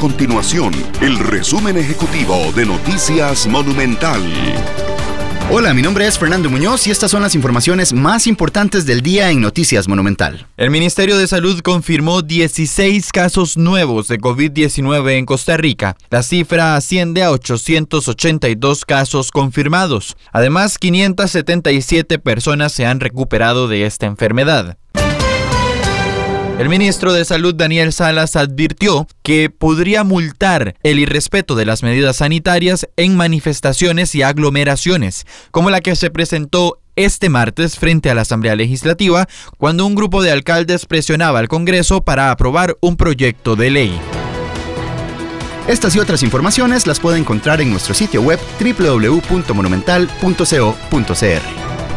continuación el resumen ejecutivo de Noticias Monumental. Hola, mi nombre es Fernando Muñoz y estas son las informaciones más importantes del día en Noticias Monumental. El Ministerio de Salud confirmó 16 casos nuevos de COVID-19 en Costa Rica. La cifra asciende a 882 casos confirmados. Además, 577 personas se han recuperado de esta enfermedad. El ministro de Salud Daniel Salas advirtió que podría multar el irrespeto de las medidas sanitarias en manifestaciones y aglomeraciones, como la que se presentó este martes frente a la Asamblea Legislativa, cuando un grupo de alcaldes presionaba al Congreso para aprobar un proyecto de ley. Estas y otras informaciones las puede encontrar en nuestro sitio web www.monumental.co.cr.